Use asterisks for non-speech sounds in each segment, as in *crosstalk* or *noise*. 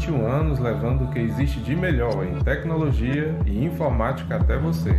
21 anos levando o que existe de melhor em tecnologia e informática até você.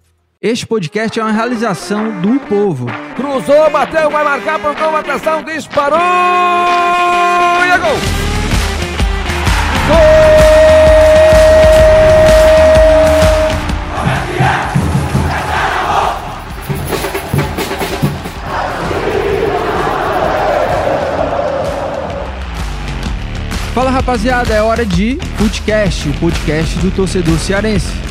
Este podcast é uma realização do povo. Cruzou, bateu, vai marcar, pontou, atenção, disparou! E é gol! Fala rapaziada, é hora de Footcast, o podcast do torcedor cearense.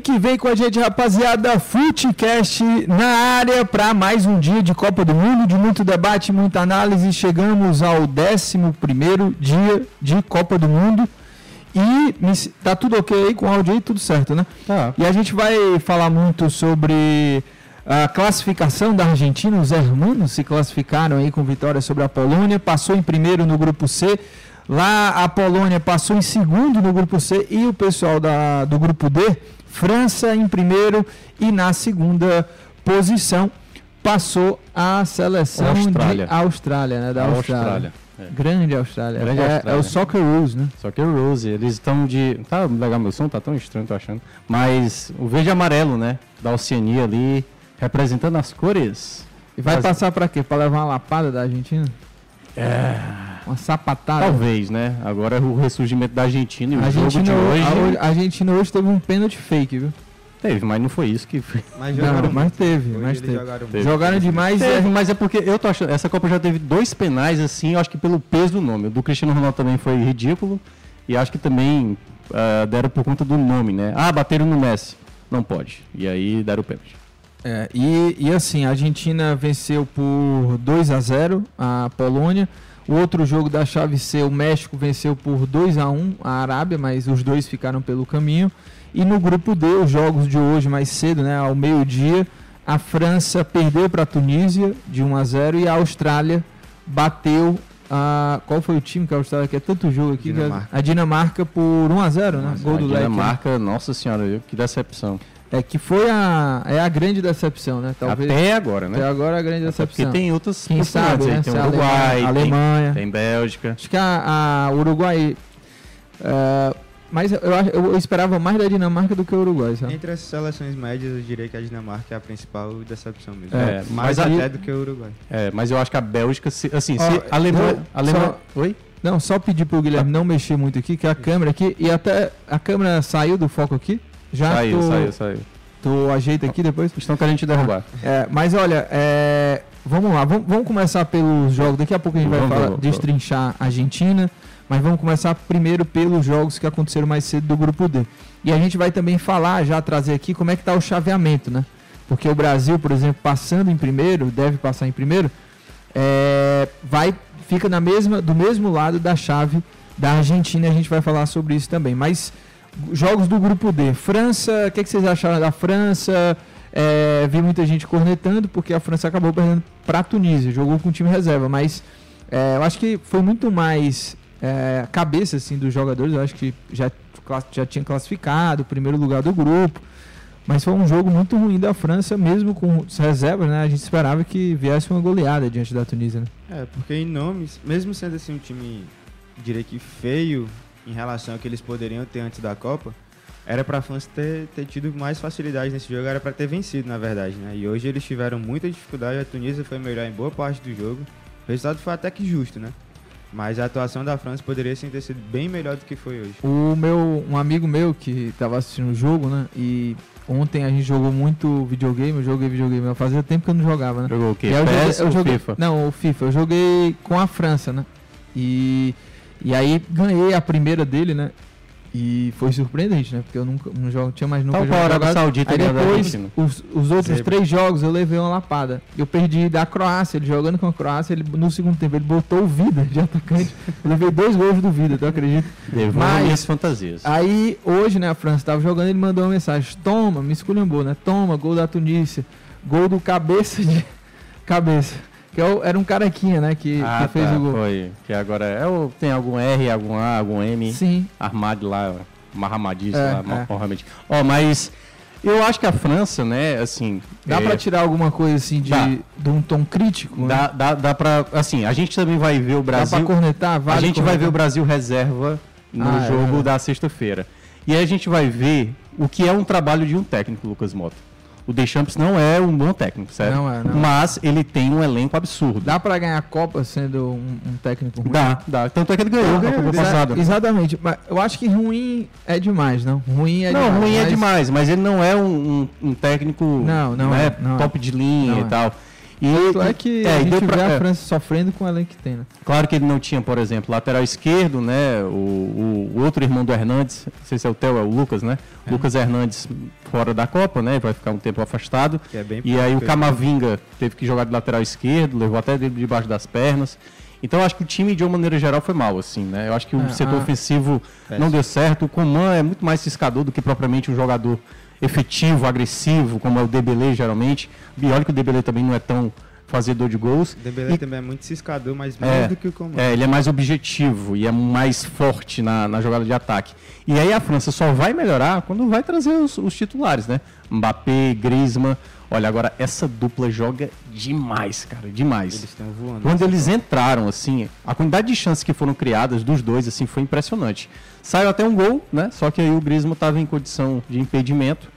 Vem que vem com a gente, rapaziada. Footcast na área para mais um dia de Copa do Mundo, de muito debate, muita análise. Chegamos ao 11 dia de Copa do Mundo. E tá tudo ok aí com o áudio aí, tudo certo, né? Tá. E a gente vai falar muito sobre a classificação da Argentina. Os hermanos se classificaram aí com vitória sobre a Polônia. Passou em primeiro no grupo C. Lá a Polônia passou em segundo no grupo C e o pessoal da, do grupo D, França em primeiro e na segunda posição passou a seleção Austrália. de Austrália, né? Da Austrália. Austrália, é. Grande Austrália. Grande é, Austrália. é o Soccer Rules, né? Só que o Rose, eles estão de. Tá legal meu som, tá tão estranho, tô achando. Mas o verde e amarelo, né? Da Oceania ali, representando as cores. E vai Mas- passar pra quê? Pra levar uma lapada da Argentina? É. Uma sapatada. Talvez, né? Agora é o ressurgimento da Argentina e o jogo Argentina, de hoje. a, Argentina hoje teve um pênalti fake, viu? Teve, mas não foi isso que. foi. Mas não, mas teve, mas teve. Jogaram, demais. Teve, é- mas é porque eu tô achando. Essa Copa já teve dois penais, assim, eu acho que pelo peso do nome. O do Cristiano Ronaldo também foi ridículo. E acho que também ah, deram por conta do nome, né? Ah, bateram no Messi. Não pode. E aí deram o pênalti. É, e, e assim, a Argentina venceu por 2 a 0 a Polônia. O outro jogo da chave C, o México venceu por 2 a 1 a Arábia, mas os dois ficaram pelo caminho. E no grupo D, os jogos de hoje mais cedo, né, ao meio-dia, a França perdeu para a Tunísia de 1 a 0 e a Austrália bateu a qual foi o time que a Austrália quer tanto jogo aqui? que a- Dinamarca. A Dinamarca por 1 a 0, né? Gol a do Leque. né? Dinamarca, nossa senhora, que decepção. É que foi a é a grande decepção, né? Até agora, né? Até agora a grande Até decepção. porque tem outras Quem sabe, né? Tem Uruguai, tem- Alemanha. tem Bélgica. Acho que a, a Uruguai. é, mas eu, eu esperava mais da Dinamarca do que o Uruguai, sabe? Entre as seleções médias, eu diria que a Dinamarca é a principal decepção mesmo. É, mais mas aí- até do que o Uruguai. É, mas eu acho que a Bélgica, se- assim, se a Alemanha... Alemanha só- Oi? Não, só pedir pro Guilherme não mexer muito aqui, que a câmera aqui. E até a câmera saiu do foco aqui. Já Saiu, tô- saiu, saiu. Tu ajeita aqui depois? Estão querendo te derrubar. É, mas olha, é, vamos lá, vamos, vamos começar pelos jogos. Daqui a pouco a gente vai Vamos, falar, vamos, destrinchar a Argentina, mas vamos começar primeiro pelos jogos que aconteceram mais cedo do grupo D. E a gente vai também falar, já trazer aqui como é que tá o chaveamento, né? Porque o Brasil, por exemplo, passando em primeiro, deve passar em primeiro, é, vai fica na mesma do mesmo lado da chave da Argentina. e A gente vai falar sobre isso também. Mas jogos do grupo D, França, o que, que vocês acharam da França? É, vi muita gente cornetando porque a França acabou perdendo para a Tunísia, jogou com time reserva, mas é, eu acho que foi muito mais é, cabeça assim dos jogadores. Eu acho que já já tinha classificado, o primeiro lugar do grupo. Mas foi um jogo muito ruim da França, mesmo com as reservas, né? A gente esperava que viesse uma goleada diante da Tunísia, né? É, porque em nomes, mesmo sendo assim um time, diria que feio em relação ao que eles poderiam ter antes da Copa, era pra França ter, ter tido mais facilidade nesse jogo, era pra ter vencido, na verdade, né? E hoje eles tiveram muita dificuldade, a Tunísia foi melhor em boa parte do jogo. O resultado foi até que justo, né? Mas a atuação da França poderia sim ter sido bem melhor do que foi hoje. O meu, um amigo meu que tava assistindo o jogo, né? E ontem a gente jogou muito videogame, eu joguei videogame, eu fazia tempo que eu não jogava, né? Jogou o quê? E eu joguei- eu joguei- FIFA? Não, o FIFA. Eu joguei com a França, né? E, e aí ganhei a primeira dele, né? E foi surpreendente, né? Porque eu nunca não jogo, tinha mais nunca Tal a jogado. Arábia Saudita Aí depois, os, os outros Zebra. três jogos eu levei uma lapada. Eu perdi da Croácia, ele jogando com a Croácia, ele, no segundo tempo ele botou o Vida de atacante. Eu levei dois gols do Vida, tu acredita? Devolva minhas fantasias. Aí, hoje, né, a França tava jogando, ele mandou uma mensagem: Toma, me esculhambou, né? Toma, gol da Tunísia. Gol do cabeça de. *laughs* Cabeça. Que é era um carequinha, né? Que, Ah, que fez tá, o gol. foi. Que agora é o, tem algum R, algum A, algum M. Sim. Armado lá, marramadíssimo É, lá, é. Ó, mas eu acho que a França, né, assim... Dá é, pra tirar alguma coisa assim de, Dá. de um tom crítico? Dá, né? dá, dá pra. Assim, a gente também vai ver o Brasil. pra cornetar? Vale a gente vai cornetar? ver o Brasil reserva no Ah, é jogo verdade. da sexta-feira. E aí a gente vai ver o que é um trabalho de um técnico, Lucas Mota. O Deschamps não é um bom técnico, certo? Não é, não. Mas ele tem um elenco absurdo. Dá pra ganhar a Copa sendo um, um técnico ruim? Dá, dá. Tanto é que ele ganhou a Copa passada. Exatamente. Mas eu acho que ruim é demais, não? Ruim é não, demais. ruim é mas- demais, mas ele não é um, um- um técnico Não, não né, é, não é. top de linha Não e é. E, Tanto é que é, a gente deu pra- vê a é. França sofrendo com o elenco que tem, né? Claro que ele não tinha, por exemplo, lateral esquerdo, né? O, o- outro irmão do Hernandes, não sei se é o Theo, é o Lucas, né? É. Lucas Hernandes fora da Copa, né? Vai ficar um tempo afastado. É e aí o Camavinga teve que jogar de lateral esquerdo, levou até debaixo das pernas. Então eu acho que o time, de uma maneira geral, foi mal, assim, né? Eu acho que o É, setor a- ofensivo não Péssimo. deu certo. O Coman é muito mais ciscador do que propriamente um jogador efetivo, agressivo, como é o Debele geralmente. E olha que o Debele também não é tão fazedor de gols. O Dembélé E- também é muito ciscador, mas menos do que o comando. é, ele é mais objetivo e é mais forte na, na jogada de ataque. E aí a França só vai melhorar quando vai trazer os, os titulares, né? Mbappé, Griezmann. Olha, agora essa dupla joga demais, cara, demais. Eles estão voando. Quando eles entraram, assim, a quantidade de chances que foram criadas dos dois, assim, foi impressionante. Saiu até um gol, né? Só que aí o Griezmann estava em condição de impedimento.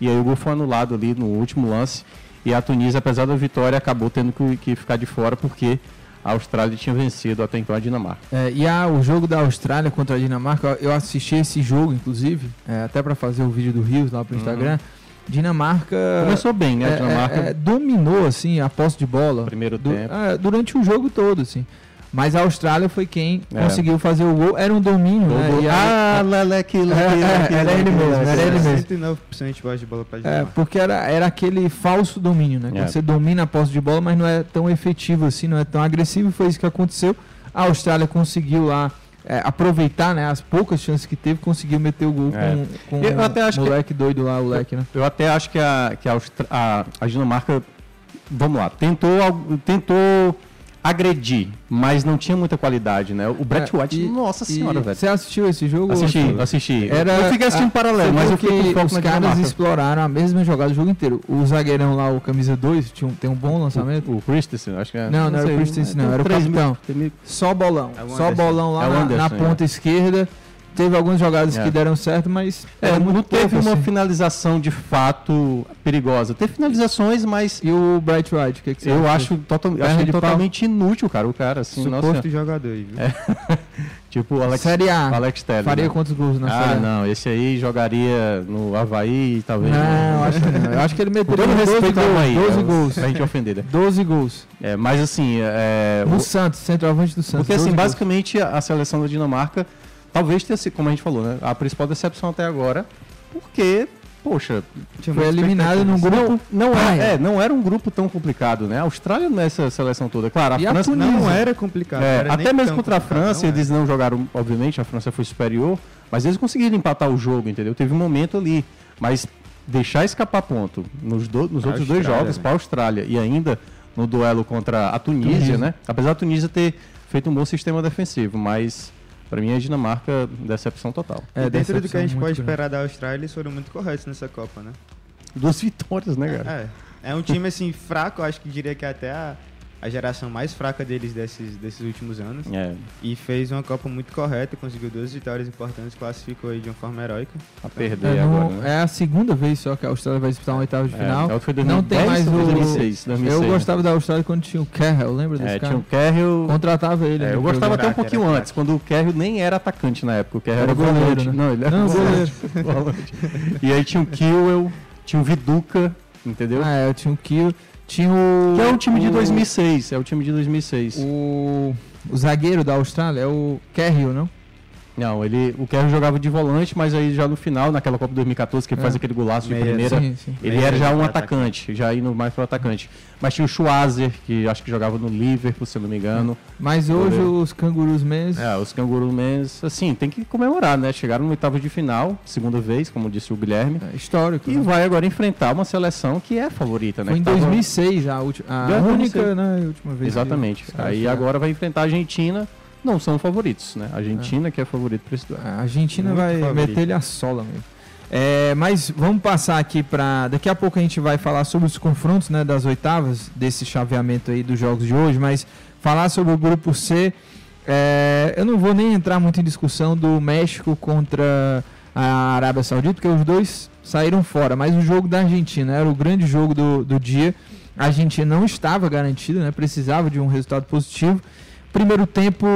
E aí o gol foi anulado ali no último lance. E a Tunísia, apesar da vitória, acabou tendo que, que ficar de fora porque a Austrália tinha vencido até então a Dinamarca. É, e a, o jogo da Austrália contra a Dinamarca, eu assisti esse jogo, inclusive, é, até para fazer o vídeo do Rios lá pro Instagram. Dinamarca. Começou bem, né? A é, Dinamarca. é, é, dominou, assim, a posse de bola. Primeiro Du- tempo. é, durante o jogo todo, assim. Mas a Austrália foi quem É. conseguiu fazer o gol. Era um domínio, né? Gol- E aí- Ah, Leleque, Leleque, É, é, era ele mesmo, era ele mesmo. 109% de posse de bola pra É, Dinamarca. porque era, era aquele falso domínio, né? Quando É. você domina a posse de bola, mas não é tão efetivo assim, não é tão agressivo. e Foi isso que aconteceu. A Austrália conseguiu lá é, aproveitar né, as poucas chances que teve, conseguiu meter o gol É. com, com Eu até acho o que- moleque doido lá, o leque, né? Eu até acho que a, que a, Austra- a, a Dinamarca, vamos lá, tentou, tentou agredir, mas não tinha muita qualidade, né? O Brett É, White, e- nossa e senhora, velho. Você assistiu esse jogo? Assisti, Arthur? assisti. Era, eu fiquei assistindo a- paralelo, mas viu eu fiquei com que os caras exploraram a mesma jogada o jogo inteiro. O zagueirão lá, o camisa 2, tinha um- tem um bom lançamento. O Christensen, acho que é. Não, não, era sei, o Christensen, não, era o mil- capitão. tem mil- Só bolão. É o Só bolão lá É o na- na, é. ponta esquerda. Teve algumas jogadas É. que deram certo, mas. É, não teve pouco, uma assim. finalização de fato perigosa. Teve finalizações, mas E o Bright White, o que, que você eu acha? acho, total, achei pau. totalmente inútil, cara, o cara, assim, Suposto nossa. jogador aí, viu? *laughs* Tipo o Alex, Série A. o Alex Telles. Faria né? quantos gols na Ah, Série A? não, esse aí jogaria no Havaí, talvez. Não, eu acho que não. Eu acho que ele meteria todo 12 respeito ao gols. Havaí, 12 é, gols. Pra gente ofender, né? 12 gols. É, mas assim, é, No o- Santos, centroavante do Santos. porque assim, 12 gols. basicamente a seleção da Dinamarca talvez tenha sido, como a gente falou, né, a principal decepção até agora, porque, poxa, Foi eliminado num grupo. não, não, paia. é, é, não era um grupo tão complicado, né? A Austrália nessa seleção toda, claro, a E a França Tunísia. Não era complicado. É, era até mesmo contra a França, não eles não jogaram, obviamente, a França foi superior, mas eles conseguiram empatar o jogo, entendeu? Teve um momento ali, mas deixar escapar ponto nos, do- nos A outros dois jogos né? para a Austrália e ainda no duelo contra a Tunísia, Tunísia. né? Apesar da Tunísia ter feito um bom sistema defensivo, mas para mim a Dinamarca decepção total. É, dentro do que a gente pode grande. esperar da Austrália, eles foram muito corretos nessa Copa, né? Duas vitórias, né, cara? É. É um time, assim, fraco. Acho que diria que é até a, a geração mais fraca deles desses, desses últimos anos. É, E fez uma Copa muito correta, conseguiu duas vitórias importantes, classificou aí de uma forma heróica. a perder É, não- agora, né? é a segunda vez só que a Austrália vai disputar uma oitava de É, final. a outra foi não tem 2010 mais o. 2006, 2006, eu né? gostava da Austrália quando tinha o Carroll, lembra desse É, cara? tinha o Carroll, Contratava ele. É, né, eu gostava até um pouquinho era antes, quando o Kerry nem era atacante na época, o Kerry Era era, goleiro, volante. né? Não, ele era Não, volante. *laughs* volante. E aí tinha o Kiewell, tinha o Viduca, entendeu? Ah, é, eu tinha o Kill. Tinha o. que é o time de o- 2006, é o time de 2006. O, o zagueiro da Austrália é o Carroll, não? Não, ele, o Kerry jogava de volante, mas aí já no final, naquela Copa 2014, que ele É. faz aquele golaço de Meia, primeira, Sim, sim. ele Meia era já um atacante. atacante, já indo mais pro atacante. Mas tinha o Schwarzer, que acho que jogava no Liverpool, se eu não me engano. Mas hoje Goleiro. os cangurus mesmo. É, os Canguru Mens, assim, tem que comemorar, né? Chegaram no oitavo de final, segunda vez, como disse o Guilherme. É histórico. E né? vai agora enfrentar uma seleção que é favorita, né? Foi em que tava- 2006 a, ulti- a única 2006. né, última vez. Exatamente. Aí agora vai enfrentar a Argentina. Não são favoritos, né? A Argentina que é favorito para esse duelo. A Argentina Muito vai favorito. meter-lhe a sola mesmo. É, mas vamos passar aqui para. Daqui a pouco a gente vai falar sobre os confrontos né, das oitavas, desse chaveamento aí dos jogos de hoje, mas falar sobre o grupo C. é, eu não vou nem entrar muito em discussão do México contra a Arábia Saudita, porque os dois saíram fora. Mas o jogo da Argentina era o grande jogo do, do dia. A Argentina não estava garantida, né, precisava de um resultado positivo. Primeiro tempo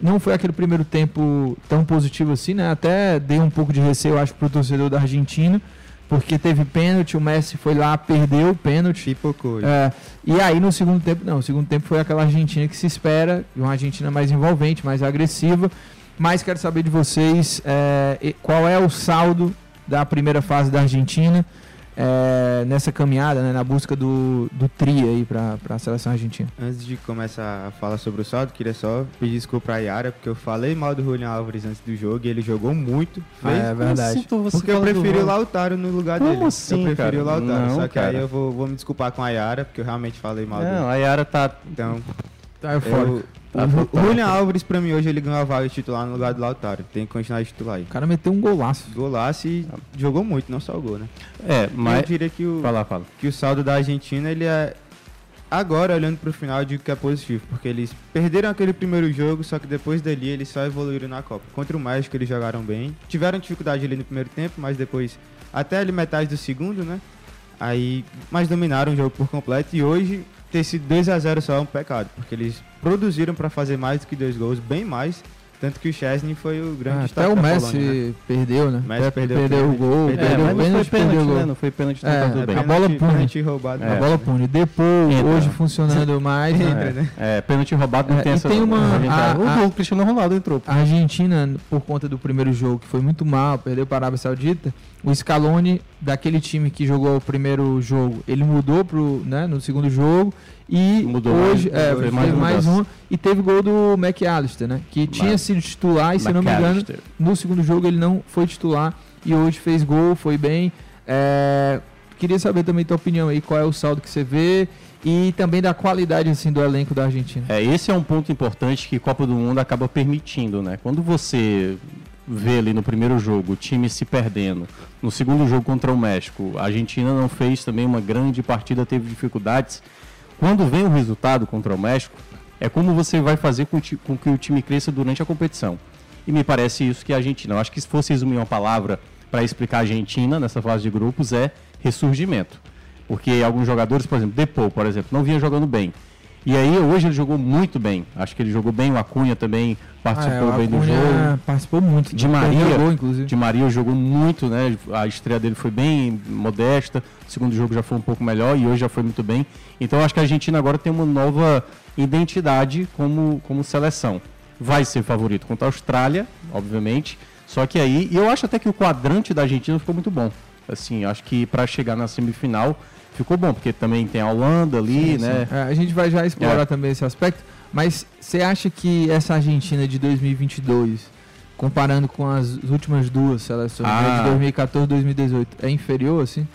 não foi aquele primeiro tempo tão positivo assim, né? Até dei um pouco de receio, acho, pro torcedor da Argentina, porque teve pênalti, o Messi foi lá, perdeu o pênalti. Pipocou. É, e aí no segundo tempo, não, o segundo tempo foi aquela Argentina que se espera, uma Argentina mais envolvente, mais agressiva. Mas quero saber de vocês é, qual é o saldo da primeira fase da Argentina é, nessa caminhada, né, na busca do, do tri aí para a seleção argentina. Antes de começar a falar sobre o saldo, queria só pedir desculpa pra Yara, porque eu falei mal do Julian Álvares antes do jogo e ele jogou muito. Ah, é verdade. Porque eu preferi o Lautaro no lugar Como dele. assim, eu preferi cara? o Lautaro. Não, só que aí cara. eu vou, vou me desculpar com a Yara, porque eu realmente falei mal dele. Não, a Yara tá. Então, Tá eu o fora. Julian Álvares, pra mim, hoje ele ganhou a vaga de titular no lugar do Lautaro. Tem que continuar de titular aí. O cara meteu um golaço. Golaço e jogou muito, não só o gol, né? É, Eu mas. diria que o, Fala, fala. que o saldo da Argentina, ele é. Agora, olhando pro final, eu digo que é positivo, porque eles perderam aquele primeiro jogo, só que depois dali eles só evoluíram na Copa. Contra o México eles jogaram bem, tiveram dificuldade ali no primeiro tempo, mas depois, até ali metade do segundo, né? Aí, mas dominaram o jogo por completo e hoje ter sido 2 a 0 só é um pecado, porque eles produziram para fazer mais do que dois gols, bem mais, Tanto que o Chesney foi o grande Ah, até o Messi Polônia, né? perdeu, né? Messi perdeu, perdeu o gol, perdeu, É, o mas não foi pênalti, pênalti, perdeu né? Não foi pênalti, então É, tá tudo bem. a bola Pênalti- pune. pênalti roubado, A né? bola pune. Depô, Entra. hoje funcionando *laughs* mais, né? É, pênalti roubado não É, tem essa tem uma- a a- o a- gol, o Cristiano Ronaldo entrou. A Argentina, por conta do primeiro jogo, que foi muito mal, perdeu para a Arábia Saudita, o Scaloni, daquele time que jogou o primeiro jogo, ele mudou pro, né, no segundo jogo e Mudou hoje mais, é, fez fez mais mais, um e teve gol do McAllister, né, que tinha sido titular e se não me engano, no segundo jogo ele não foi titular e hoje fez gol, foi bem. É, queria saber também tua opinião aí, qual é o saldo que você vê e também da qualidade assim do elenco da Argentina. É, esse é um ponto importante que a Copa do Mundo acaba permitindo, né? Quando você vê ali no primeiro jogo o time se perdendo, no segundo jogo contra o México, a Argentina não fez também uma grande partida, teve dificuldades. Quando vem o resultado contra o México, é como você vai fazer com, com que o time cresça durante a competição. E me parece isso que a Argentina. Eu acho que se fosse resumir uma palavra para explicar a Argentina nessa fase de grupos é ressurgimento. Porque alguns jogadores, por exemplo, Depou, por exemplo, não vinha jogando bem. E aí hoje ele jogou muito bem. Acho que ele jogou bem, o Acunha também participou Ah, é, bem do jogo. participou muito, De né? Maria, gol, inclusive. de Maria jogou muito, né? A estreia dele foi bem modesta. O segundo jogo já foi um pouco melhor e hoje já foi muito bem. Então acho que a Argentina agora tem uma nova identidade como, como seleção. Vai ser favorito contra a Austrália, obviamente. Só que aí, e eu acho até que o quadrante da Argentina ficou muito bom. Assim, acho que para chegar na semifinal ficou bom, porque também tem a Holanda ali, Sim, né? sim. É, a gente vai já explorar É. também esse aspecto, mas você acha que essa Argentina de 2022, comparando com as últimas duas seleções, né, Ah. de 2014 e 2018, é inferior, assim?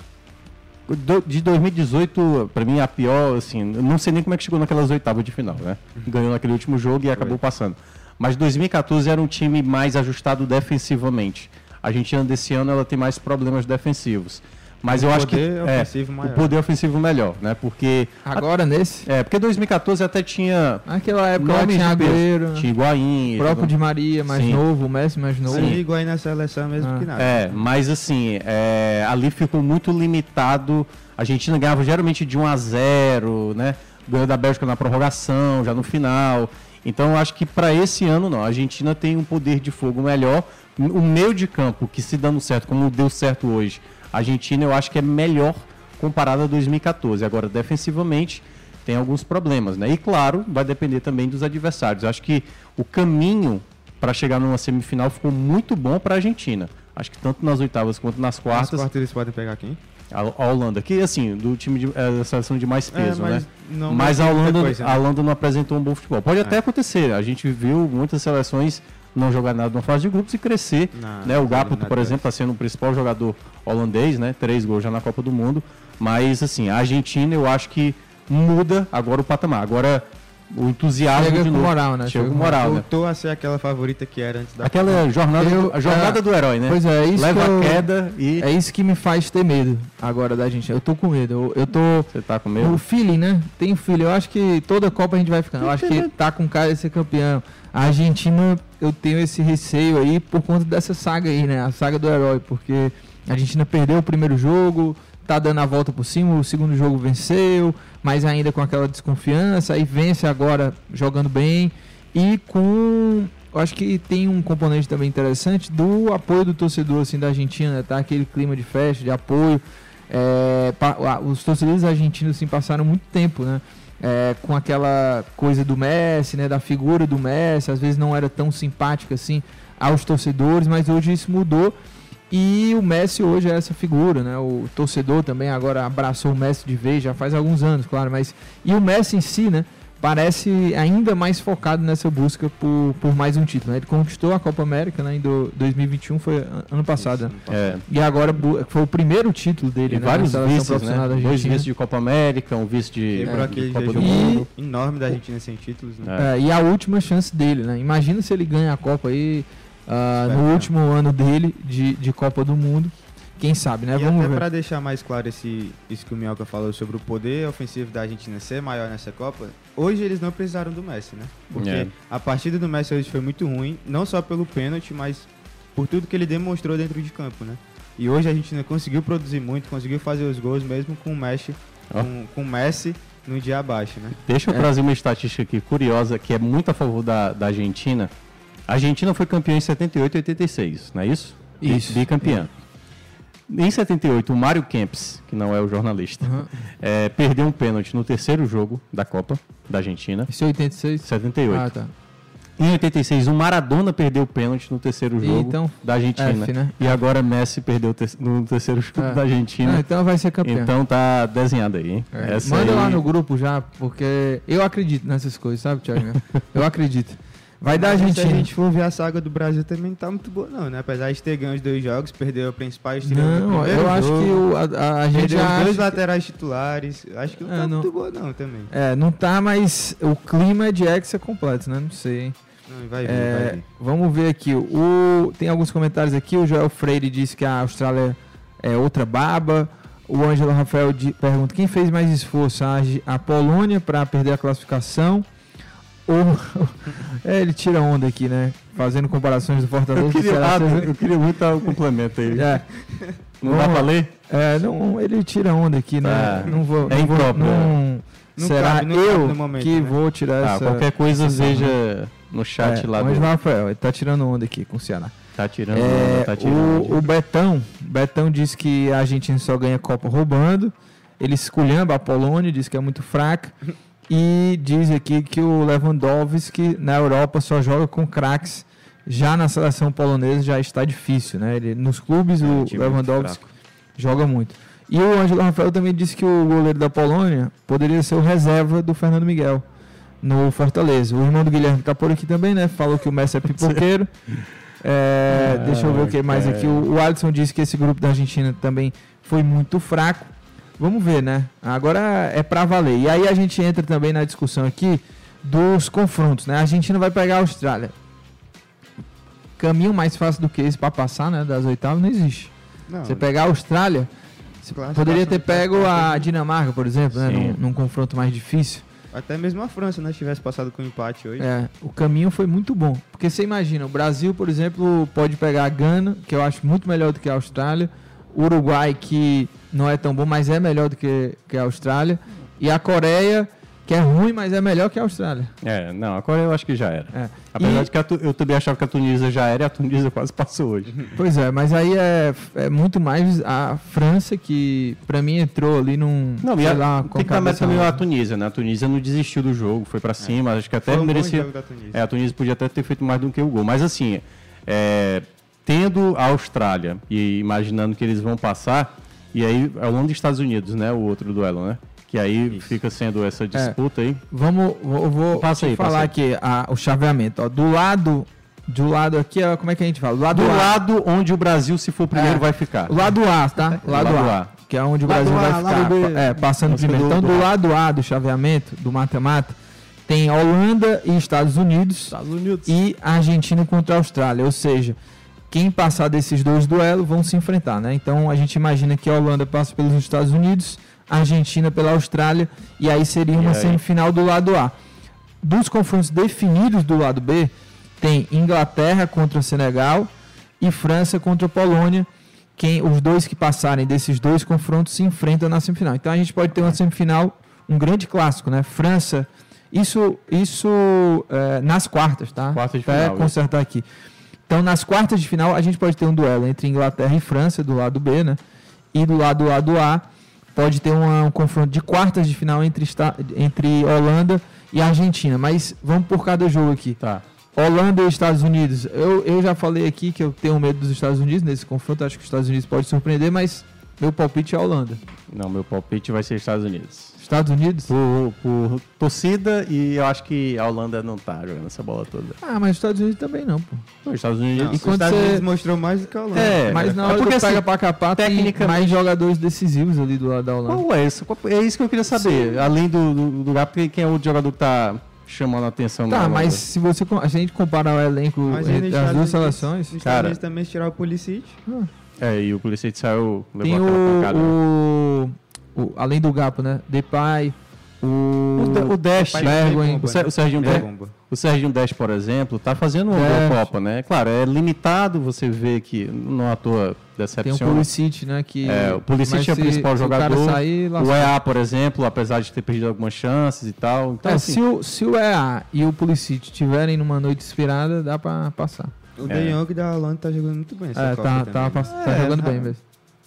Do- de 2018, pra mim, a pior, assim, eu não sei nem como é que chegou naquelas oitavas de final, né? Ganhou naquele último jogo e acabou passando. Mas 2014 era um time mais ajustado defensivamente. A Argentina desse ano ela tem mais problemas defensivos. Mas Um eu acho que é, o poder ofensivo melhor, né? Porque Agora nesse? é, porque 2014 até tinha Naquela época lá tinha de. Agüero, tinha Higuaín, o próprio. Di Maria mais Sim. novo, o Messi mais novo. Sim. aí na seleção mesmo Ah. que nada. É, mas assim, é, ali ficou muito limitado. A Argentina ganhava geralmente de 1 a 0, né? Ganhou da Bélgica na prorrogação, já no final. Então eu acho que para esse ano não. A Argentina tem um poder de fogo melhor. O meio de campo, que se dando certo, como deu certo hoje, a Argentina eu acho que é melhor comparado a 2014. Agora, defensivamente, tem alguns problemas, né? E claro, vai depender também dos adversários. Eu acho que o caminho para chegar numa semifinal ficou muito bom para a Argentina. Acho que tanto nas oitavas quanto nas Nas quartas. quartas eles podem pegar quem? A, a Holanda, que assim, do time de, é, seleção de mais É, peso, mas né? não mas a Holanda, coisa, né? a Holanda não apresentou um bom futebol. Pode até É. acontecer. A gente viu muitas seleções não jogar nada na fase de grupos e crescer. Na- né? O Gapo, por exemplo, está sendo o principal jogador holandês, né? Três gols já na Copa do Mundo. Mas assim, a Argentina eu acho que muda agora o patamar. Agora o entusiasmo Chega de com novo. moral, né? Chega com moral, né? Voltou a ser aquela favorita que era antes da Aquela jornada, Eu- a jornada é, do herói, né? Pois é, é isso Leva que eu- a queda e É isso que me faz ter medo agora da gente. Eu tô com medo. Eu, eu tô. você tá com O medo. feeling, né? Tem feeling. Eu acho que toda Copa a gente vai ficando. Eu acho que tá com cara de ser campeão. A Argentina, eu tenho esse receio aí por conta dessa saga aí, né? A saga do herói. Porque a Argentina perdeu o primeiro jogo, tá dando a volta por cima, o segundo jogo venceu, mas ainda com aquela desconfiança. Aí vence agora jogando bem. E com. Eu acho que tem um componente também interessante do apoio do torcedor assim, da Argentina, né? tá? Aquele clima de festa, de apoio. É, pa- os torcedores argentinos assim, passaram muito tempo, né? É, com aquela coisa do Messi, né? Da figura do Messi, às vezes não era tão simpática assim aos torcedores, mas hoje isso mudou e o Messi hoje é essa figura, né? O torcedor também agora abraçou o Messi de vez, já faz alguns anos, claro, mas e o Messi em si, né? Parece ainda mais focado nessa busca por, por mais um título. Né? Ele conquistou a Copa América né, em do, 2021, foi an- ano passado. né? É. E agora foi o primeiro título dele, E né? vários vices, né? Dois Argentina. vices de Copa América, um vice de, Quebrou de aquele Copa do Mundo. enorme da Argentina sem títulos, né? É, e a última chance dele, né? Imagina se ele ganha a Copa aí Espero no último ano dele de, de Copa do Mundo. Quem sabe, né? E Vamos até ver. para deixar mais claro esse, isso que o Minhoca falou sobre o poder ofensivo da Argentina ser maior nessa Copa, hoje eles não precisaram do Messi, né? Porque É. a partida do Messi hoje foi muito ruim, não só pelo pênalti, mas por tudo que ele demonstrou dentro de campo, né? E hoje a Argentina conseguiu produzir muito, conseguiu fazer os gols mesmo com o Messi, Ó. com, com o Messi no dia abaixo, né? Deixa eu É. trazer uma estatística aqui curiosa, que é muito a favor da, da Argentina. A Argentina foi campeã em 78 e 86, não é isso? Isso. Bicampeã. Em 78, o Mário Kempis, que não é o jornalista, Uhum. eh, perdeu um pênalti no terceiro jogo da Copa da Argentina. Isso é 86? 78. Ah, tá. Em 86, o Maradona perdeu o pênalti no terceiro jogo então, da Argentina. F, né? E agora Messi perdeu ter- no terceiro jogo É. da Argentina. Ah, então vai ser campeão. Então tá desenhado aí, hein? É, Manda aí- lá no grupo já, porque eu acredito nessas coisas, sabe, Thiago? *laughs* eu acredito. Vai dar Mas Se a gente for ver a saga do Brasil também não tá muito boa, não, né? Apesar de ter ganho os dois jogos, perdeu a principal estrela Não, eu acho jogo, que o- a, a- gente perdeu os dois que- laterais titulares. Acho que não É, tá não- muito boa, não, também. É, não tá, mas o clima é de hexa completo, né? Não sei, hein? Não, vai ver, É, vai ver. Vamos ver aqui. O, tem alguns comentários aqui. O Joel Freire disse que a Austrália é outra baba. O Ângelo Rafael di- pergunta quem fez mais esforço, a, a Polônia para perder a classificação ou *laughs* é, ele tira onda aqui, né? Fazendo comparações do Fortaleza. Eu queria, Ceará. ah, eu queria muito dar o complemento aí. É. Não dá pra ler? É, não, ele tira onda aqui, né? Tá. Não vou. É não vou- impróprio, não- Não será cabe, não cabe eu no momento, que né? vou tirar Tá, essa. qualquer coisa veja no chat é, lá o do. Rafael, ele tá tirando onda aqui com o Ceará. Tá tirando, É, onda, tá tirando. o, o Betão, Betão diz que a Argentina só ganha Copa roubando. Ele esculhamba a Polônia, diz que é muito fraca. *laughs* E diz aqui que o Lewandowski na Europa só joga com craques. Já na seleção polonesa já está difícil, né? Ele, nos clubes É, o muito Lewandowski joga muito. E o Ângelo Rafael também disse que o goleiro da Polônia poderia ser o reserva do Fernando Miguel no Fortaleza. O irmão do Guilherme tá por aqui também, né? Falou que o Messi é *laughs* pipoqueiro. É, deixa eu ver o que mais aqui. O, o Alisson disse que esse grupo da Argentina também foi muito fraco. Vamos ver, né? Agora é pra valer. E aí a gente entra também na discussão aqui dos confrontos, né? A Argentina vai pegar a Austrália. Caminho mais fácil do que esse pra passar, né? Das oitavas não existe. Não, Você pegar a Austrália, você poderia ter pego a. Dinamarca, por exemplo, né? Num, num confronto mais difícil. Até mesmo a França, né? Tivesse passado com empate hoje. É, o caminho foi muito bom. Porque você imagina, o Brasil, por exemplo, pode pegar a Gana, que eu acho muito melhor do que a Austrália. O Uruguai, que não é tão bom, mas é melhor do que, que a Austrália. E a Coreia, que é ruim, mas é melhor que a Austrália. É, não, agora eu acho que já era. É. Apesar E- de que a Tu- eu também achava que a Tunísia já era e a Tunísia quase *laughs* passou hoje. Pois é, mas aí é, é muito mais a França, que pra mim entrou ali num. Não, e a, lá, tem que dar também a Tunísia, né? A Tunísia não desistiu do jogo, foi pra cima, acho que até Foi um bom merecia. jogo da Tunísia. É, a Tunísia podia até ter feito mais do que o gol. Mas assim, é, tendo a Austrália e imaginando que eles vão passar, e aí é o Holanda e Estados Unidos, né? O outro duelo, né? Que aí fica sendo essa disputa aí. Vamos, vou, vou Passa aí, falar aqui a- o chaveamento. Ó. Do lado, do lado aqui, ó, como é que a gente fala? Do lado Do A. lado onde o Brasil, se for primeiro, É. vai ficar. O lado A, tá? O lado, Lado A, A. Que é onde o Lado Brasil A, vai ficar. B. É, passando primeiro. do- Então, do do lado A do chaveamento, do mata-mata, tem Holanda e Estados Unidos. Estados Unidos. E Argentina contra a Austrália. Ou seja, quem passar desses dois duelos vão se enfrentar, né? Então a gente imagina que a Holanda passa pelos Estados Unidos, a Argentina pela Austrália, e aí seria uma aí? semifinal do lado A. Dos confrontos definidos do lado B, tem Inglaterra contra Senegal e França contra a Polônia. Quem, os dois que passarem desses dois confrontos se enfrentam na semifinal. Então a gente pode ter uma semifinal, um grande clássico, né? França. Isso, isso é, nas quartas, tá? Quartas de Pra final, consertar aqui. Então, nas quartas de final, a gente pode ter um duelo entre Inglaterra e França, do lado B, né? E do lado A do A, pode ter uma- um confronto de quartas de final entre, entre Holanda e Argentina. Mas vamos por cada jogo aqui. Tá. Holanda e Estados Unidos. Eu, eu já falei aqui que eu tenho medo dos Estados Unidos nesse confronto. Acho que os Estados Unidos pode surpreender, mas meu palpite é a Holanda. Não, meu palpite vai ser Estados Unidos. Estados Unidos? Por, por torcida e eu acho que a Holanda não tá jogando essa bola toda. Ah, mas os Estados Unidos também não, pô. Não, os Estados Unidos. Não, E quando Estados você- Unidos mostrou mais do que a Holanda. É, Mas na é hora porque, do assim, pega pra capar, tem tecnicamente- mais jogadores decisivos ali do lado da Holanda. Qual é isso? É isso que eu queria saber. Além do, do, do lugar, porque quem é o jogador que tá chamando a atenção Tá, mas se você a gente comparar o elenco Mas nos entre as duas Unidos- seleções, Nos Cara. Unidos também, tirar o Pulisic. É, e o Pulisic saiu, levou tem o, o, o- além do Gapo, né? Depay, o O, De- o Dash, Pai- Bergwijn, bomba, o, Ser- né? o Serginho. O O Serginho Deste, por exemplo, está fazendo uma boa Copa, né? Claro, é limitado, você vê que não à toa Tem o decepciona. Pulisic, né? Que, É, o Pulisic é o principal se o cara jogador. sair, o. EA, por exemplo, apesar de ter perdido algumas chances e tal. Então, É, assim, se, o, se o EA e o Pulisic estiverem numa noite inspirada, dá pra passar. O É. De Jong da Holanda tá jogando muito bem. essa É, Copa tá, tá, pass- tá É, jogando tá. bem mesmo.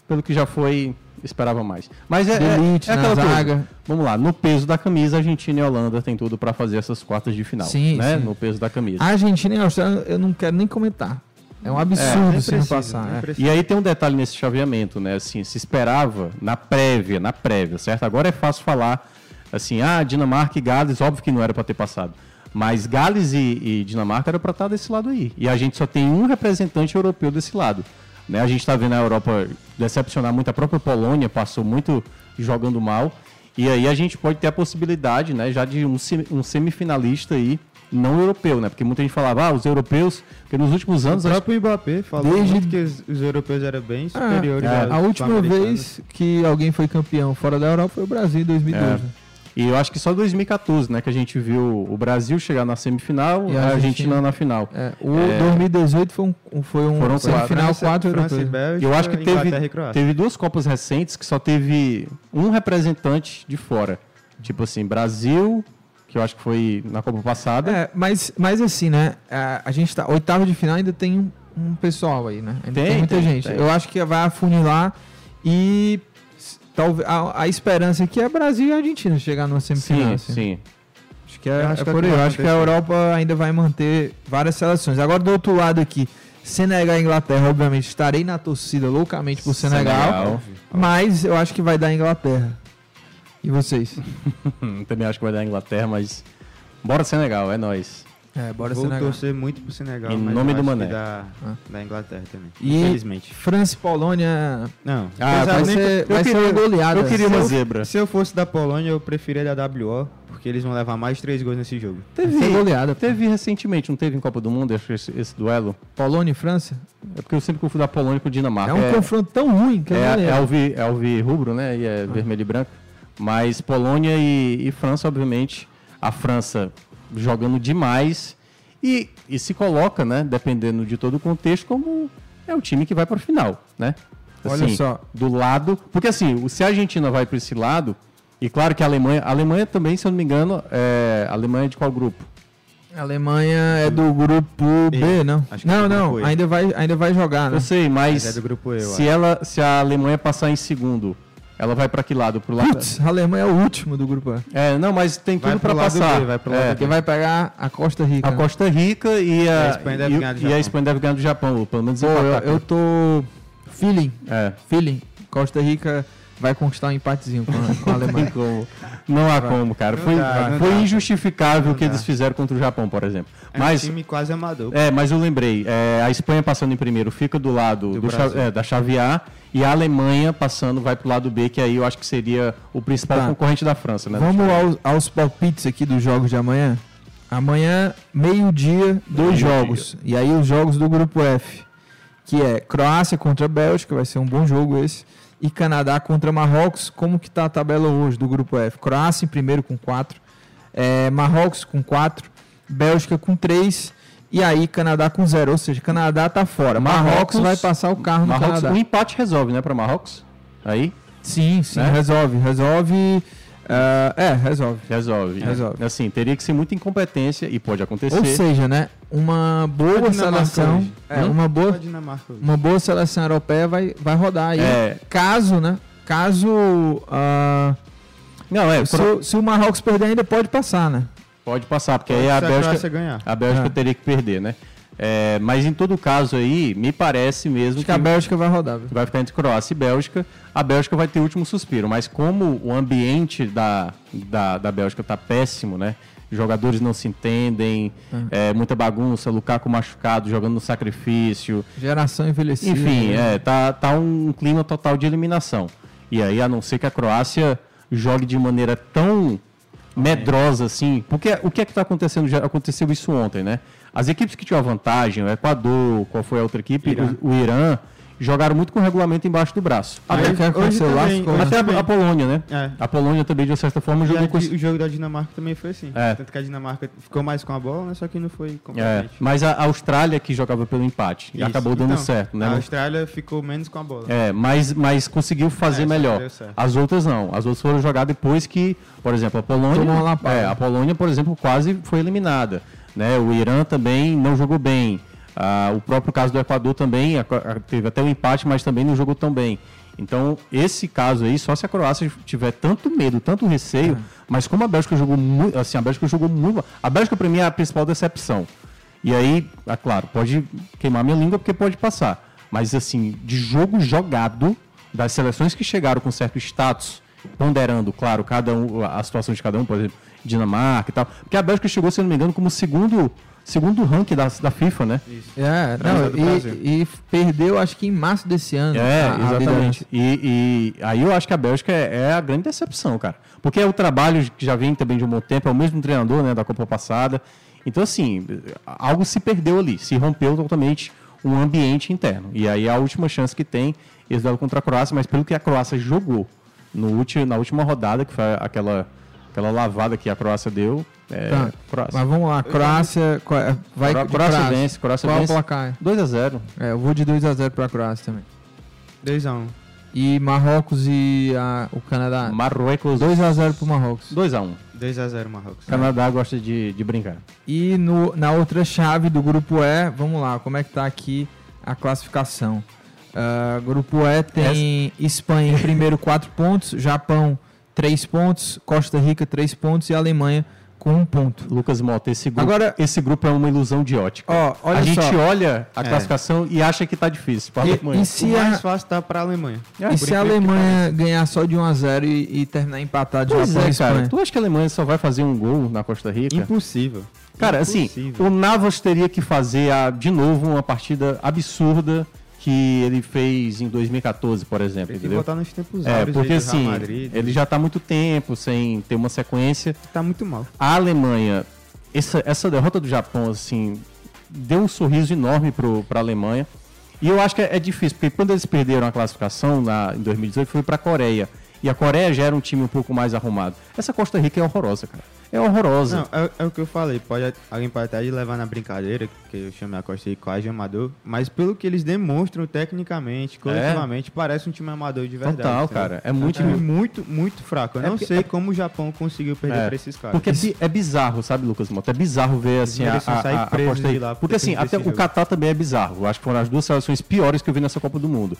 pelo que já foi, esperava mais. Mas é, é, Delite é aquela coisa. zaga. Vamos lá, no peso da camisa, Argentina e Holanda tem tudo para fazer essas quartas de final. Sim, né? sim. No peso da camisa. A Argentina e a Austrália, eu não quero nem comentar. É um absurdo se não precisa, passar. é. precisa. E aí tem um detalhe nesse chaveamento, né? Assim, se esperava na prévia, na prévia, certo? Agora é fácil falar assim, ah, Dinamarca e Gales, óbvio que não era para ter passado. Mas Gales e, e Dinamarca era para estar desse lado aí. E a gente só tem um representante europeu desse lado. Né? A gente está vendo a Europa decepcionar muito. A própria Polônia passou muito jogando mal. E aí a gente pode ter a possibilidade, né, já de um, um semifinalista aí não europeu, né? Porque muita gente falava, ah, os europeus, porque nos últimos anos O próprio Mbappé falou Desde- que os, europeus eram bem superiores É, aos a última vez que alguém foi campeão fora da Europa foi o Brasil em 2012. É. E eu acho que só 2014, né, que a gente viu o Brasil chegar na semifinal E a Argentina, Argentina na final. É, o É. 2018 foi um, foi um Foram semifinal 4 França e europeus. Eu acho que teve, e teve duas Copas recentes que só teve um representante de fora. Tipo assim, Brasil, que eu acho que foi na Copa passada. É, mas, mas assim, né? A, gente tá. Oitavo de final ainda tem um, um pessoal aí, né? Ainda tem, Tem, muita tem, gente. tem. Eu acho que vai afunilar e talvez a, a esperança aqui é Brasil e Argentina chegar numa semifinal. sim, assim. sim. Acho que é, acho é que é por aí. Eu acho que a. Europa ainda vai manter várias seleções. Agora, do outro lado aqui, Senegal e Inglaterra, obviamente, estarei na torcida loucamente por Senegal, Senegal. mas eu acho que vai dar Inglaterra. E vocês? *laughs* Também acho que vai dar Inglaterra, mas bora Senegal, é nóis. É, bora Vou Senegal. torcer muito pro Senegal, Em mas nome do Mané. Da, Ah. da Inglaterra também. E Infelizmente. França e Polônia. Não. Ah, vai nem- ser, eu vai ser queria- uma goleada. eu queria se uma eu- zebra. Se eu fosse da Polônia, eu preferia da WO, porque eles vão levar mais três gols nesse jogo. Vai ser goleada. pô. Teve recentemente, não teve em Copa do Mundo esse, esse duelo? Polônia e França? É porque eu sempre confundo a Polônia com o Dinamarca. É um confronto tão ruim que eu não É, é, lembro. alvi, é alvi rubro, né? E é vermelho e branco. Mas Polônia e, e França, obviamente, a França jogando demais e, e se coloca, né? Dependendo de todo o contexto, como é o time que vai para o final, né? Olha Assim, só. Do lado. Porque assim, o- se a Argentina vai para esse lado, e claro que a Alemanha. A Alemanha também, se eu não me engano, é. A Alemanha é de qual grupo? A Alemanha é do grupo B, não? Acho que é Não, não. Ainda vai, ainda vai jogar, né? Eu sei, mas. Mas é do grupo E, eu se, ela, se a Alemanha passar em segundo, ela vai para que lado? Pro lado. Putz, a Alemanha é o último do grupo A. É, não, mas tem tudo para lado passar. B, vai pro lado É, B. Porque vai pegar a Costa Rica. A? Costa Rica e a, a Espanha deve e, ganhar do e a Japão. Espanha deve ganhar do Japão, pelo menos Pô, eu, empatar. eu tô. Feeling. É. Feeling. Costa Rica vai conquistar um empatezinho com a, com a Alemanha. Como? Não há como, cara. Foi, dá, foi dá. injustificável o que Não eles dá. fizeram contra o Japão, por exemplo. É mas, um time quase amador. é, mas eu lembrei, é, a Espanha passando em primeiro fica do lado Do do cha- é, da chave A e a Alemanha passando vai pro lado B, que aí eu acho que seria o principal Tá. concorrente da França, né? Vamos aos, aos palpites aqui dos jogos de amanhã. Amanhã, meio-dia, dois Meio-dia. jogos. E aí os jogos do grupo F, que é Croácia contra Bélgica, vai ser um bom jogo esse. E Canadá contra Marrocos. Como que tá a tabela hoje do grupo F? Croácia em primeiro com 4, Marrocos com 4, Bélgica com 3 e aí Canadá com 0. Ou seja, Canadá tá fora. Marrocos, Marrocos- vai passar o carro no Marrocos, Canadá. um empate resolve, né, para Marrocos? Aí Sim, sim, né? resolve. Resolve. ah, é, resolve. resolve. Resolve. Assim, teria que ser muita incompetência e pode acontecer. Ou seja, né, uma boa seleção, é, uma boa, uma boa seleção europeia vai, vai rodar aí. É. Caso, né, caso ah, Não, é, se, o- se o Marrocos perder ainda pode passar, né? Pode passar, porque Pode aí a Bélgica ganhar. A Bélgica É. teria que perder, né? É, mas em todo caso aí, me parece mesmo Acho que a Bélgica vai rodar. viu? vai ficar entre Croácia e Bélgica. A Bélgica vai ter o último suspiro, mas como o ambiente da, da, da Bélgica tá péssimo, né? Jogadores não se entendem, é, muita bagunça, Lukaku machucado, jogando no sacrifício. Geração envelhecida. Enfim, né? é, tá, tá um clima total de eliminação. E aí, a não ser que a Croácia jogue de maneira tão medrosa assim, porque o que é que está acontecendo? Já aconteceu isso ontem, né? As equipes que tinham a vantagem, o Equador, qual foi a outra equipe? Irã. O, o Irã, jogaram muito com o regulamento embaixo do braço. Ah, Até- hoje aconteceu lá, também- até a, Polônia, né? É. A Polônia também, de certa forma, E jogou a com O jogo da Dinamarca também foi assim. É. Tanto que a Dinamarca ficou mais com a bola, né? Só que não foi É, completamente. mas a Austrália que jogava pelo empate e Isso. acabou dando Então, certo, né? A Austrália ficou menos com a bola. É, mas, mas conseguiu fazer É, melhor. As outras não. As outras foram jogar depois que, por exemplo, a Polônia. Tomou uma. É, a Polônia, por exemplo, quase foi eliminada. Né? O Irã também não jogou bem. Ah, o próprio caso do Equador também a- a- teve até um empate, mas também não jogou tão bem. Então, esse caso aí, só se a Croácia tiver tanto medo, tanto receio, É. mas como a Bélgica jogou muito, assim, a Bélgica jogou muito. A Bélgica, para mim, é a principal decepção. E aí, é claro, pode queimar minha língua porque pode passar. Mas, assim, de jogo jogado, das seleções que chegaram com certo status, ponderando, claro, cada um, a situação de cada um, por exemplo, Dinamarca e tal. Porque a Bélgica chegou, se não me engano, como segundo, segundo ranking da, da FIFA, né? É, Pra não, e, e perdeu, acho que em março desse ano. É, a- a exatamente. E, e aí eu acho que a Bélgica é, é a grande decepção, cara. Porque é o trabalho que já vem também de um bom tempo, é o mesmo treinador né, da Copa passada. Então, assim, algo se perdeu ali, se rompeu totalmente um ambiente interno. E aí a última chance que tem, eles deram contra a Croácia, mas pelo que a Croácia jogou no último, na última rodada, que foi aquela, aquela lavada que a Croácia deu. É, Tá, Croácia. Mas vamos lá, Croácia qual é- vai Cro- Croácia prazo. vence, Croácia Qual vence. é o placar? 2 a 0 É, eu vou de 2x0 pra Croácia também. 2x1. E Marrocos e a- o Canadá. Marrocos. 2x0 pro Marrocos. 2x1. 2x0 Marrocos. Canadá gosta de, de brincar. E no, na outra chave do grupo E, vamos lá, como é que tá aqui a classificação? Ah, grupo E tem Espanha em primeiro 4 pontos, Japão 3 pontos, Costa Rica 3 pontos e Alemanha com 1 um ponto. Lucas Mota, esse grupo, Agora- esse grupo é uma ilusão de ótica. Ó, olha a gente só. olha a É. classificação e acha que tá difícil. pra E- Alemanha. e se o a- mais fácil tá pra Alemanha. É, e se a Alemanha ganhar só de 1 a 0 e, e terminar empatado Pois Japão é, cara. Tu acha que a Alemanha só vai fazer um gol na Costa Rica? Impossível. Cara, assim, Impossível. o Navas teria que fazer a- de novo uma partida absurda que ele fez em 2014, por exemplo. Tem que entendeu? voltar nos tempos É, porque assim, ele já tá há muito tempo sem ter uma sequência. Tá muito mal. A Alemanha, essa, essa derrota do Japão, assim, deu um sorriso enorme pro, pra Alemanha. E eu acho que é, é difícil, porque quando eles perderam a classificação na, em 2018, foi pra Coreia. E a Coreia já era um time um pouco mais arrumado. Essa Costa Rica é horrorosa, cara. É horrorosa. Não, é, é o que eu falei. Pode, alguém pode até levar na brincadeira, que eu chamei a Costa Rica quase de amador. Mas pelo que eles demonstram tecnicamente, coletivamente, parece um time amador de verdade. Total, entendeu? cara. É muito- um time muito, muito fraco. Eu É não porque- sei como o Japão conseguiu perder É, pra esses caras. Porque é, é bizarro, sabe, Lucas Mota? É bizarro ver assim a, a, a, a Costa de Rica. lá Porque assim, até o. Catar também é bizarro. Eu acho que foram as duas seleções piores que eu vi nessa Copa do Mundo.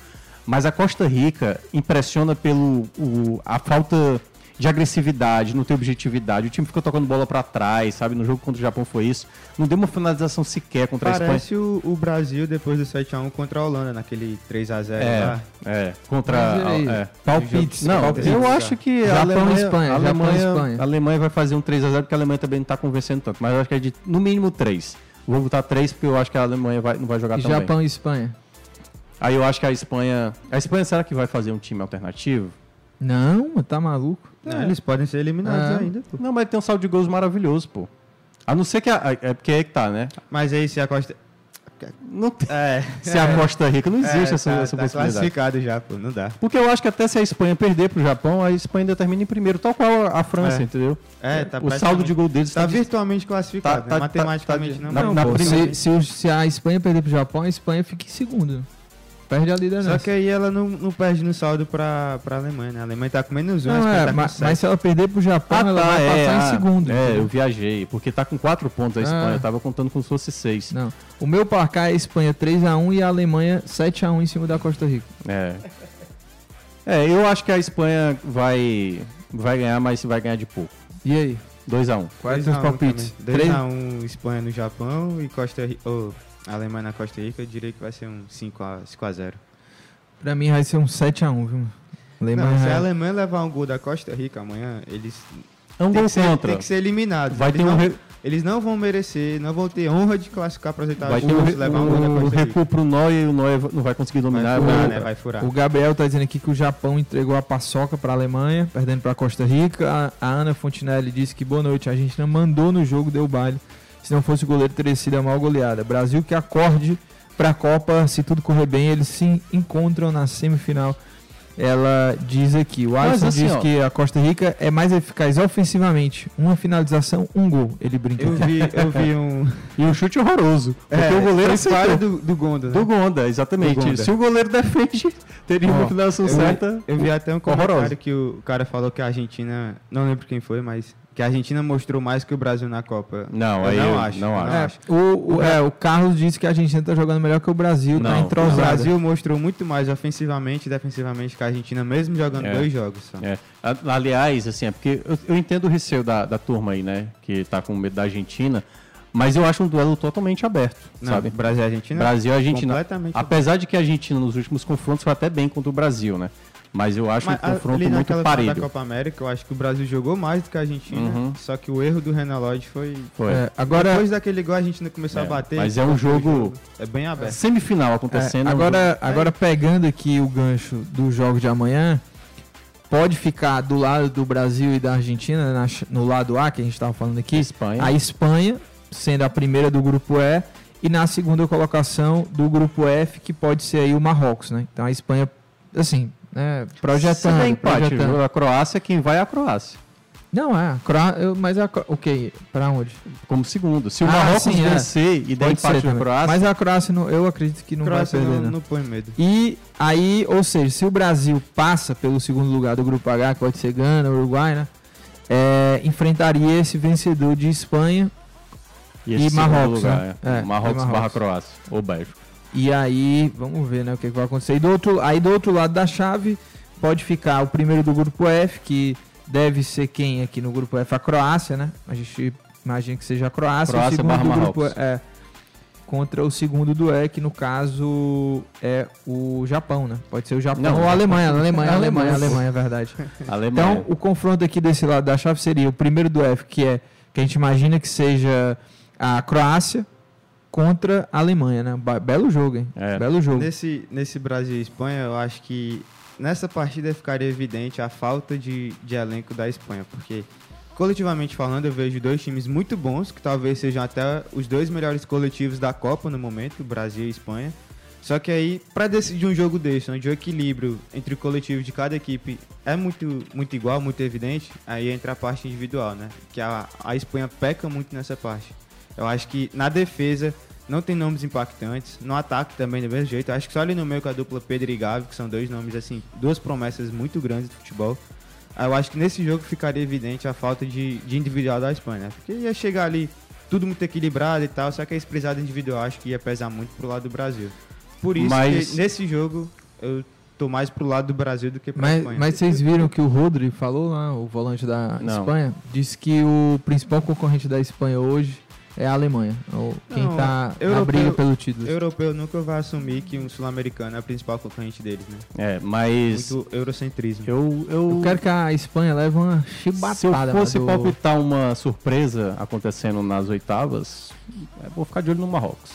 Mas a Costa Rica impressiona pelo o- a falta de agressividade, não ter objetividade. O time fica tocando bola pra trás, sabe? No jogo contra o Japão foi isso. Não deu uma finalização sequer contra a Espanha. Parece o, o Brasil depois do 7x1 contra a Holanda, naquele 3x0 É, lá. é, contra aí? é. Palpites, Não, palpites, eu acho que a Japão e Alemanha, Espanha, a Japão e Alemanha, Espanha. a Alemanha vai fazer um 3x0 porque a Alemanha também não tá convencendo tanto, mas eu acho que é de no mínimo 3. Vou botar 3 porque eu acho que a Alemanha vai, não vai jogar tão bem. Japão e Espanha? Aí eu acho que a Espanha, a Espanha será que vai fazer um time alternativo? Não, mas tá maluco. Não, Eles podem ser eliminados É. ainda, pô. Não, mas tem um saldo de gols maravilhoso, pô. A não ser que a, a- é porque é que tá, né? Mas aí se a Costa... Não tem- É, *laughs* Se a Costa Rica não existe é, essa, tá, essa tá possibilidade. classificado já, pô. Não dá. Porque eu acho que até se a Espanha perder pro Japão, a Espanha ainda termina em primeiro, tal qual a França, É. entendeu? É, tá o saldo de gol deles Tá tá, virtualmente classificado. Tá- né? tá- Matematicamente tá- não. na- mas- na Pô, primeira- se, se, se a Espanha perder pro Japão, a Espanha fica em segundo. Perde a liderança. Só que aí ela não, não perde no saldo pra, pra Alemanha, né? A Alemanha tá com menos um, a Não, é, tá com mas, mas se ela perder pro Japão, Ah, ela tá, vai é, passar ah, em segundo. É, entendeu? eu viajei, porque tá com 4 pontos a Espanha, Ah. eu tava contando como se fosse 6. Não. O meu placar é a Espanha 3x1 e a Alemanha 7x1 em cima da Costa Rica. É. É, eu acho que a Espanha vai, vai ganhar, mas vai ganhar de pouco. E aí? 2x1. Quais são os palpites? 2x1 Espanha no Japão e Costa Rica. Oh, Alemanha na Costa Rica, eu diria que vai ser um 5x0. Pra mim vai ser um 7x1, viu? Alemanha Não, se a Alemanha levar um gol da Costa Rica amanhã, eles. É um gol que ser, contra. Tem que ser eliminados. Vai eles, ter um não, re- eles não vão merecer, não vão ter honra de classificar para as oitavas Vai de um, se levar um gol da um Costa Rica. recuo pro Neuer e o Neuer não vai conseguir dominar. Vai furar, vai- né? Vai furar. O Gabriel tá dizendo aqui que o Japão entregou a paçoca pra Alemanha, perdendo pra Costa Rica. A, a Ana Fontinelli disse que boa noite, a Argentina mandou no jogo, deu baile. Se não fosse o goleiro, teria sido a maior goleada. Brasil que acorde para a Copa, se tudo correr bem, eles se encontram na semifinal. Ela diz aqui, o Alisson assim, diz ó. que a Costa Rica é mais eficaz ofensivamente. Uma finalização, um gol. Ele brinca. Eu vi, eu vi um. *laughs* E um chute horroroso. Porque É, o goleiro acertou. do, do Gonda, né? Do Gonda, exatamente. Do Gonda. Se o goleiro defende, teria uma Ó, finalização eu vi- certa. Eu vi até um comentário horrorosa. que o cara falou que a Argentina, não lembro quem foi, mas que a Argentina mostrou mais que o Brasil na Copa. Não, eu aí não eu acho. não acho. É, o, o- é, o Carlos disse que a Argentina tá jogando melhor que o Brasil, tá Não, O entrosado. Brasil mostrou muito mais ofensivamente e defensivamente que a Argentina, mesmo jogando É. dois jogos. Só. É. A- Aliás, assim, é porque eu, eu entendo o receio da, da turma aí, né? Que tá com medo da Argentina. Mas eu acho um duelo totalmente aberto, Não, sabe? Brasil e Argentina? Brasil e Argentina. Completamente Apesar de que a Argentina nos últimos confrontos foi até bem contra o Brasil, né? Mas eu acho Mas um confronto ali muito parelho. da Copa América, eu acho que o Brasil jogou mais do que a Argentina, Uhum. só que o erro do Renan Lodge foi... Foi. É, agora, Depois daquele gol a Argentina começou É, a bater. mas é um foi jogo- É bem aberto. Semifinal é, acontecendo. é um agora, jogo- agora pegando aqui o gancho do jogo de amanhã, pode ficar do lado do Brasil e da Argentina, na no lado A, que a gente estava falando aqui, Espanha. a Espanha, sendo a primeira do grupo E, e na segunda colocação do grupo F, que pode ser aí o Marrocos, né? Então a Espanha, assim, né, projetando. Se der empate, projetando. da Croácia, quem vai é a Croácia. Não, é, a Croá- eu- mas a, Cro- o que? Pra onde? Como segundo. Se o Ah, Marrocos sim, é. vencer e der Pode empate na. Croácia. Mas a Croácia, não, eu acredito que não Croácia vai perder, não, não. não põe medo. E aí, ou seja, se o Brasil passa pelo segundo lugar do grupo H, que pode ser Gana, Uruguai, né? é, enfrentaria esse vencedor de Espanha e segundo Marrocos, lugar, né? é. É, Marrocos, e Marrocos. barra Croácia. Ou Bélgica. E aí, vamos ver, né, o que, que vai acontecer. E do outro, aí do outro lado da chave pode ficar o primeiro do grupo F, que deve ser quem aqui no grupo F? A Croácia, né? A gente imagina que seja a Croácia. Croácia o segundo do grupo Marrocos. é contra o segundo do E, que no caso é o Japão, né? Pode ser o Japão Não, ou a. Alemanha, Alemanha, Alemanha. Alemanha, é verdade. *laughs* Alemanha. Então, o confronto aqui desse lado da chave seria o primeiro do F, que é que a gente imagina que seja a Croácia contra a Alemanha, né? Belo jogo, hein? É. Belo jogo. Nesse, nesse Brasil e Espanha, eu acho que nessa partida ficaria evidente a falta de, de elenco da Espanha, porque coletivamente falando, eu vejo dois times muito bons, que talvez sejam até os dois melhores coletivos da Copa no momento, Brasil e Espanha. Só que aí, para decidir um jogo desse, onde o equilíbrio entre o coletivo de cada equipe é muito, muito igual, muito evidente, aí entra a parte individual, né? Que a, a Espanha peca muito nessa parte. Eu acho que na defesa não tem nomes impactantes, no ataque também do mesmo jeito. Eu acho que só ali no meio com a dupla Pedro e Gavi, que são dois nomes, assim, duas promessas muito grandes do futebol. Eu acho que nesse jogo ficaria evidente a falta de, de individual da Espanha, né? Porque ia chegar ali tudo muito equilibrado e tal, só que a expressada individual acho que ia pesar muito pro lado do Brasil. Por isso Mas- que nesse jogo eu tô mais pro lado do Brasil do que pra Mas, Espanha. mas vocês viram que o Rodri falou lá, o volante da Não. Espanha, disse que o principal concorrente da Espanha hoje é a Alemanha. Ou quem Não, tá na europeu- briga pelo título. Europeu nunca vai assumir que um sul-americano é o principal concorrente deles, né? É, mas. Muito eurocentrismo. Eu, eu, Eu quero que a Espanha leve uma Se eu chibatada. fosse do- palpitar uma surpresa acontecendo nas oitavas, eu vou ficar de olho no Marrocos.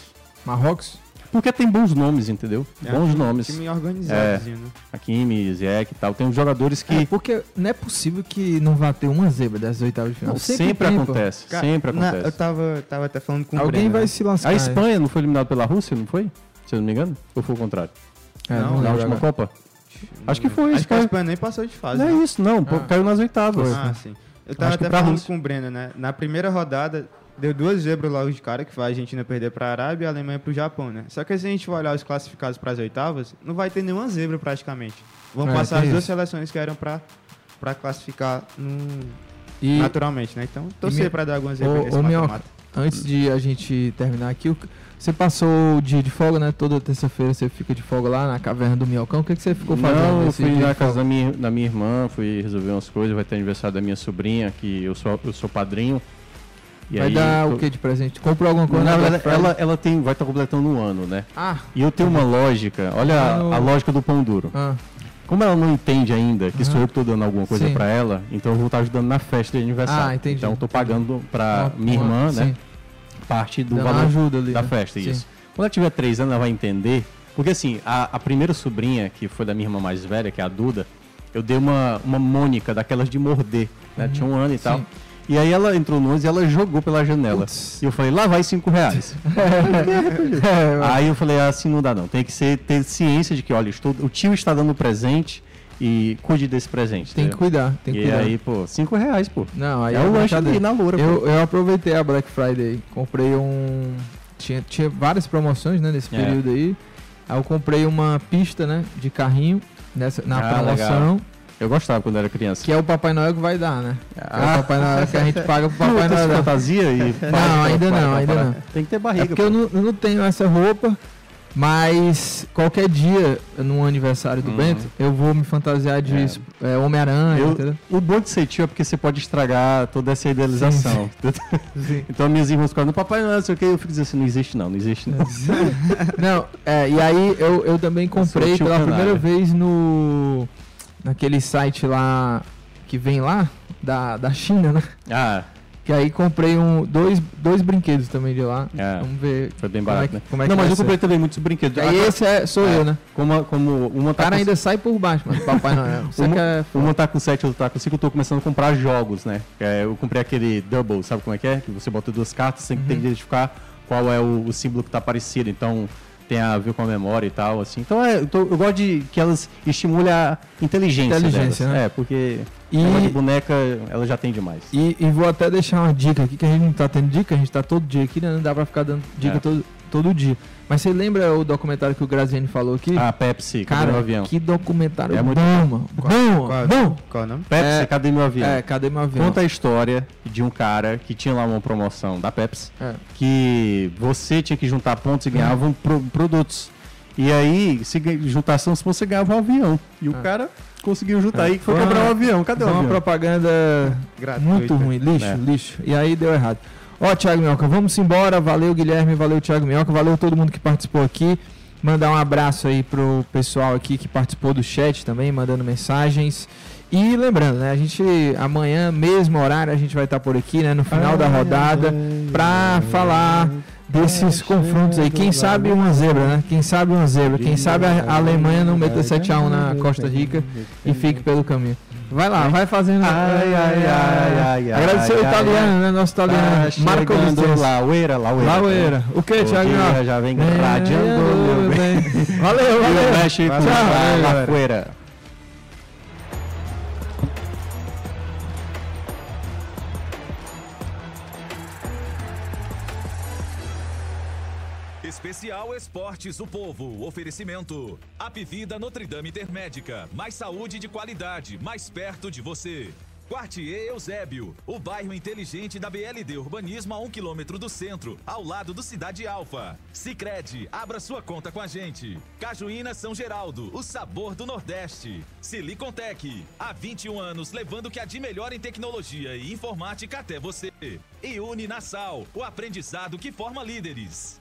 Marrocos? Porque tem bons nomes, entendeu? É bons um nomes. time organizadozinho, né? Hakimi, Ziyech e tal. Tem uns jogadores que É, porque não é possível que não vá ter uma zebra dessas oitavas de final. Não, sempre, tem, pô. acontece. Cara, sempre na- acontece. eu tava, tava até falando com o Alguém Breno, vai né? se lascar. A Espanha não foi eliminada pela Rússia, não foi? Se eu não me engano? Ou foi o contrário? É, Não, não Na última agora. Copa? Acho que foi, Acho que a. Espanha nem passou de fase. Não é né? isso, não. Ah. Caiu nas oitavas. Ah, sim. Eu tava até falando Rússia. com o Breno, né? Na primeira rodada, deu duas zebras logo de cara, que foi a Argentina perder pra Arábia e a Alemanha pro Japão, né? Só que se a gente for olhar os classificados pras oitavas, não vai ter nenhuma zebra praticamente. Vão É, passar as duas isso. seleções que eram pra, pra classificar no- E naturalmente, né? Então, torcer pra dar algumas zebras nesse mata-mata. antes de a gente terminar aqui, o- você passou o dia de folga, né? Toda terça-feira você fica de folga lá na caverna do Minhocão. O que, que você ficou fazendo Não, eu fui na casa da minha, da minha irmã, fui resolver umas coisas, vai ter aniversário da minha sobrinha, que eu sou, eu sou padrinho. E Vai aí, dar tô- o que de presente? Comprou alguma coisa Black Friday? ela, ela tem, vai estar completando um ano, né? Ah, E eu tenho uma lógica, olha a- Ah, a lógica do pão duro. ah, Como ela não entende ainda que Aham. sou eu que tô dando alguma coisa pra ela, então eu vou estar ajudando na festa de aniversário. Ah, entendi, Então eu tô entendi. pagando pra uma- minha irmã, né? Parte do valor ajuda ali. da né? festa, Sim. isso. Quando ela tiver três anos, ela vai entender. Porque assim, a, a primeira sobrinha, que foi da minha irmã mais velha, que é a Duda, eu dei uma, uma Mônica daquelas de morder, né? Uhum, Tinha um ano e tal. sim. E aí ela entrou no ônibus e ela jogou pela janela. E eu falei, lá vai cinco reais. *laughs* aí eu falei, assim não dá não. Tem que ser, ter ciência de que, olha, estou, o tio está dando presente e cuide desse presente. Tem que entendeu? cuidar, tem que e cuidar. aí, pô, cinco reais, pô. Não, aí é o lanche ali na loura, eu, pô. eu aproveitei a Black Friday. Comprei um. Tinha, tinha várias promoções, né, nesse É. período aí. Aí eu comprei uma pista, né, de carrinho nessa, na Ah, promoção. legal. Eu gostava quando era criança. Que é o Papai Noel que vai dar, né? É Ah. o Papai Noel que a gente paga pro Papai Noel. essa fantasia e *laughs* Não, ainda não, ainda não. Tem que ter barriga, É porque eu não, eu não tenho essa roupa, mas qualquer dia, no aniversário do Uhum. Bento, eu vou me fantasiar de é, Homem-Aranha, Eu- entendeu? o bom de ser tio é porque você pode estragar toda essa idealização. Sim. *laughs* então minhas irmãs ficam no Papai Noel, sei o que, eu fico dizendo assim, não existe não, não existe não. Não, é, e aí eu, eu também comprei pela canalha. primeira vez no. Naquele site lá que vem lá, da, da China, né? Ah. Que aí comprei um, dois, dois brinquedos também de lá. É. Vamos ver. Foi bem como barato, é que- né? como é que não, mas eu comprei ser. também muitos brinquedos. Aí Ah, esse é, sou é, eu, né? Como, como uma O tá cara com- ainda sai por baixo, mano. Papai Noel. Você uma, quer. uma tá com 7, outra tá com 5, eu tô começando a comprar jogos, né? É, eu comprei aquele Double, sabe como é que é? Que você bota duas cartas, você tem que Uhum. identificar qual é o, o símbolo que tá parecido. Então, tem a ver com a memória e tal, assim. Então, é, eu, tô- eu gosto de que elas estimulem a inteligência Inteligência, delas. né? É, porque E- de boneca, ela já tem demais. E, e vou até deixar uma dica aqui, que a gente não tá tendo dica, a gente tá todo dia aqui, né? Não dá pra ficar dando dica É. todo, todo dia. Mas você lembra o documentário que o Graziani falou aqui? Ah, Pepsi, Cadê Cara, Meu Avião? que documentário É muito bom, mano. Bom, Qual- bom. Qual o nome? Pepsi, É, Cadê Meu Avião? É, cadê meu avião? Conta a história de um cara que tinha lá uma promoção da Pepsi, É. que você tinha que juntar pontos e ganhavam pro- produtos. E aí, se juntasse uns pontos, você ganhava um avião. E o É. cara conseguiu juntar É. aí que foi Foi comprar um avião. Cadê o Foi uma avião? propaganda Gratuita. muito ruim, lixo, É. lixo. E aí deu errado. Ó, Thiago Minhoca, vamos embora. Valeu, Guilherme, valeu, Thiago Minhoca, valeu todo mundo que participou aqui. Mandar um abraço aí pro pessoal aqui que participou do chat também, mandando mensagens. E lembrando, né, a gente amanhã, mesmo horário, a gente vai estar por aqui, né, no final da rodada, pra falar desses confrontos aí. Quem sabe uma zebra, né? Quem sabe uma zebra. Quem sabe a a Alemanha não meta 7x1 na Costa Rica e fique pelo caminho. Vai lá, vai fazendo. Ai, ai, ai, ai, Agradecer ai, o ai, italiano, ai. né? Nosso italiano. Tá Marco Vicenzo. Laueira, Laueira. Laueira. O que, Thiago? já vem radiando, meu bem. Valeu, E valeu. o México Tchau. vai Especial Esportes o Povo. Oferecimento. Apvida Notre Dame Intermédica. Mais saúde de qualidade, mais perto de você. Quartier Eusébio, o bairro inteligente da BLD Urbanismo a um quilômetro do centro, ao lado do Cidade Alfa. Sicredi, abra sua conta com a gente. Cajuína São Geraldo, o sabor do Nordeste. Silicontec, há 21 anos levando o que há de melhor em tecnologia e informática até você. E Uni Nassau, o aprendizado que forma líderes.